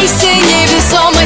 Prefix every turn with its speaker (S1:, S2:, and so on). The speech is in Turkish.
S1: Her şeyi bir sona